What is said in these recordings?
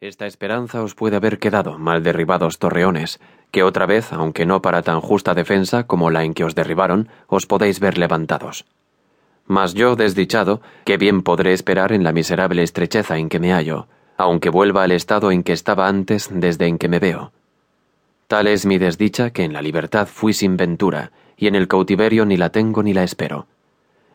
Esta esperanza os puede haber quedado mal derribados torreones, que otra vez, aunque no para tan justa defensa como la en que os derribaron, os podéis ver levantados. Mas yo, desdichado, qué bien podré esperar en la miserable estrecheza en que me hallo, aunque vuelva al estado en que estaba antes desde en que me veo. Tal es mi desdicha que en la libertad fui sin ventura, y en el cautiverio ni la tengo ni la espero.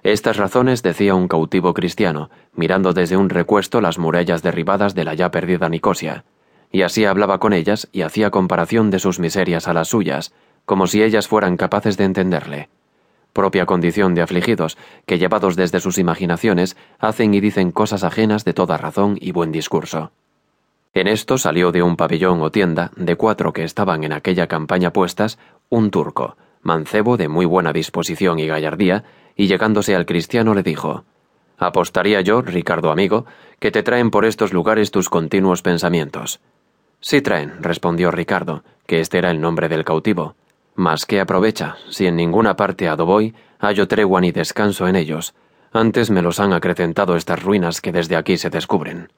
Estas razones decía un cautivo cristiano, mirando desde un recuesto las murallas derribadas de la ya perdida Nicosia, y así hablaba con ellas y hacía comparación de sus miserias a las suyas, como si ellas fueran capaces de entenderle. Propia condición de afligidos, que llevados desde sus imaginaciones, hacen y dicen cosas ajenas de toda razón y buen discurso. En esto salió de un pabellón o tienda, de cuatro que estaban en aquella campaña puestas, un turco, mancebo de muy buena disposición y gallardía, y llegándose al cristiano le dijo Apostaría yo, Ricardo amigo, que te traen por estos lugares tus continuos pensamientos. Sí traen, respondió Ricardo, que este era el nombre del cautivo. Mas qué aprovecha, si en ninguna parte a do voy hallo tregua ni descanso en ellos. Antes me los han acrecentado estas ruinas que desde aquí se descubren.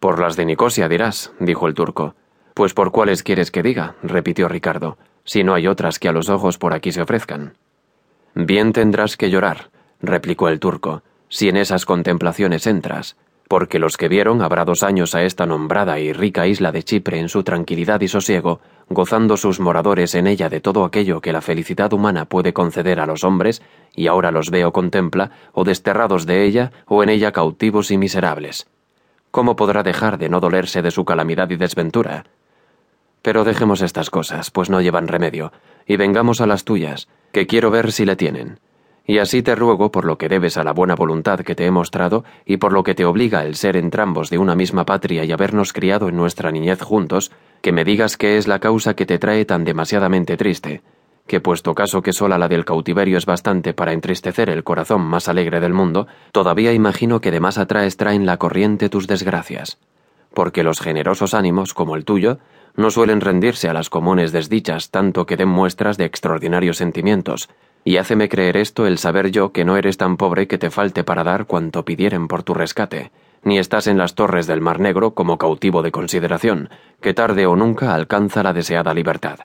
Por las de Nicosia dirás, dijo el turco. Pues por cuáles quieres que diga, repitió Ricardo, si no hay otras que a los ojos por aquí se ofrezcan. Bien tendrás que llorar, replicó el turco, si en esas contemplaciones entras, porque los que vieron habrá dos años a esta nombrada y rica isla de Chipre en su tranquilidad y sosiego, gozando sus moradores en ella de todo aquello que la felicidad humana puede conceder a los hombres, y ahora los veo contempla, o desterrados de ella, o en ella cautivos y miserables. ¿Cómo podrá dejar de no dolerse de su calamidad y desventura? Pero dejemos estas cosas, pues no llevan remedio, y vengamos a las tuyas, que quiero ver si le tienen. Y así te ruego por lo que debes a la buena voluntad que te he mostrado y por lo que te obliga el ser entrambos de una misma patria y habernos criado en nuestra niñez juntos, que me digas qué es la causa que te trae tan demasiadamente triste, que puesto caso que sola la del cautiverio es bastante para entristecer el corazón más alegre del mundo, todavía imagino que de más atrás traen la corriente tus desgracias. Porque los generosos ánimos, como el tuyo, no suelen rendirse a las comunes desdichas tanto que den muestras de extraordinarios sentimientos, y háceme creer esto el saber yo que no eres tan pobre que te falte para dar cuanto pidieren por tu rescate, ni estás en las torres del Mar Negro como cautivo de consideración, que tarde o nunca alcanza la deseada libertad.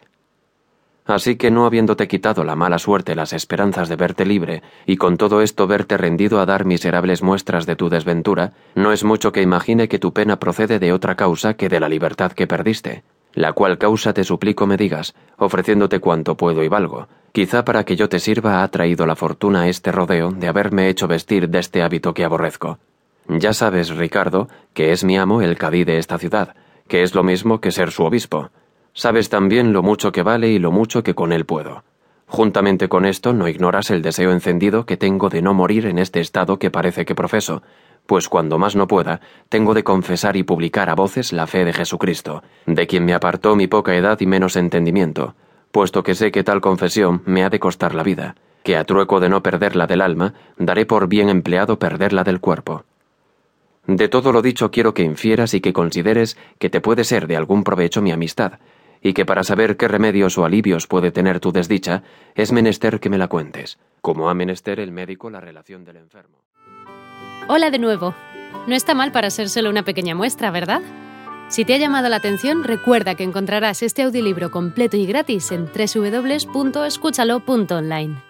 Así que no habiéndote quitado la mala suerte las esperanzas de verte libre, y con todo esto verte rendido a dar miserables muestras de tu desventura, no es mucho que imagine que tu pena procede de otra causa que de la libertad que perdiste, la cual causa te suplico me digas, ofreciéndote cuanto puedo y valgo, Quizá para que yo te sirva ha traído la fortuna este rodeo de haberme hecho vestir de este hábito que aborrezco. Ya sabes, Ricardo, que es mi amo el cadí de esta ciudad, que es lo mismo que ser su obispo. Sabes también lo mucho que vale y lo mucho que con él puedo. Juntamente con esto no ignoras el deseo encendido que tengo de no morir en este estado que parece que profeso, pues cuando más no pueda, tengo de confesar y publicar a voces la fe de Jesucristo, de quien me apartó mi poca edad y menos entendimiento, puesto que sé que tal confesión me ha de costar la vida, que a trueco de no perderla del alma, daré por bien empleado perderla del cuerpo. De todo lo dicho quiero que infieras y que consideres que te puede ser de algún provecho mi amistad, y que para saber qué remedios o alivios puede tener tu desdicha, es menester que me la cuentes, como ha menester el médico la relación del enfermo. Hola de nuevo. No está mal para ser solo una pequeña muestra, ¿verdad? Si te ha llamado la atención, recuerda que encontrarás este audiolibro completo y gratis en www.escúchalo.online.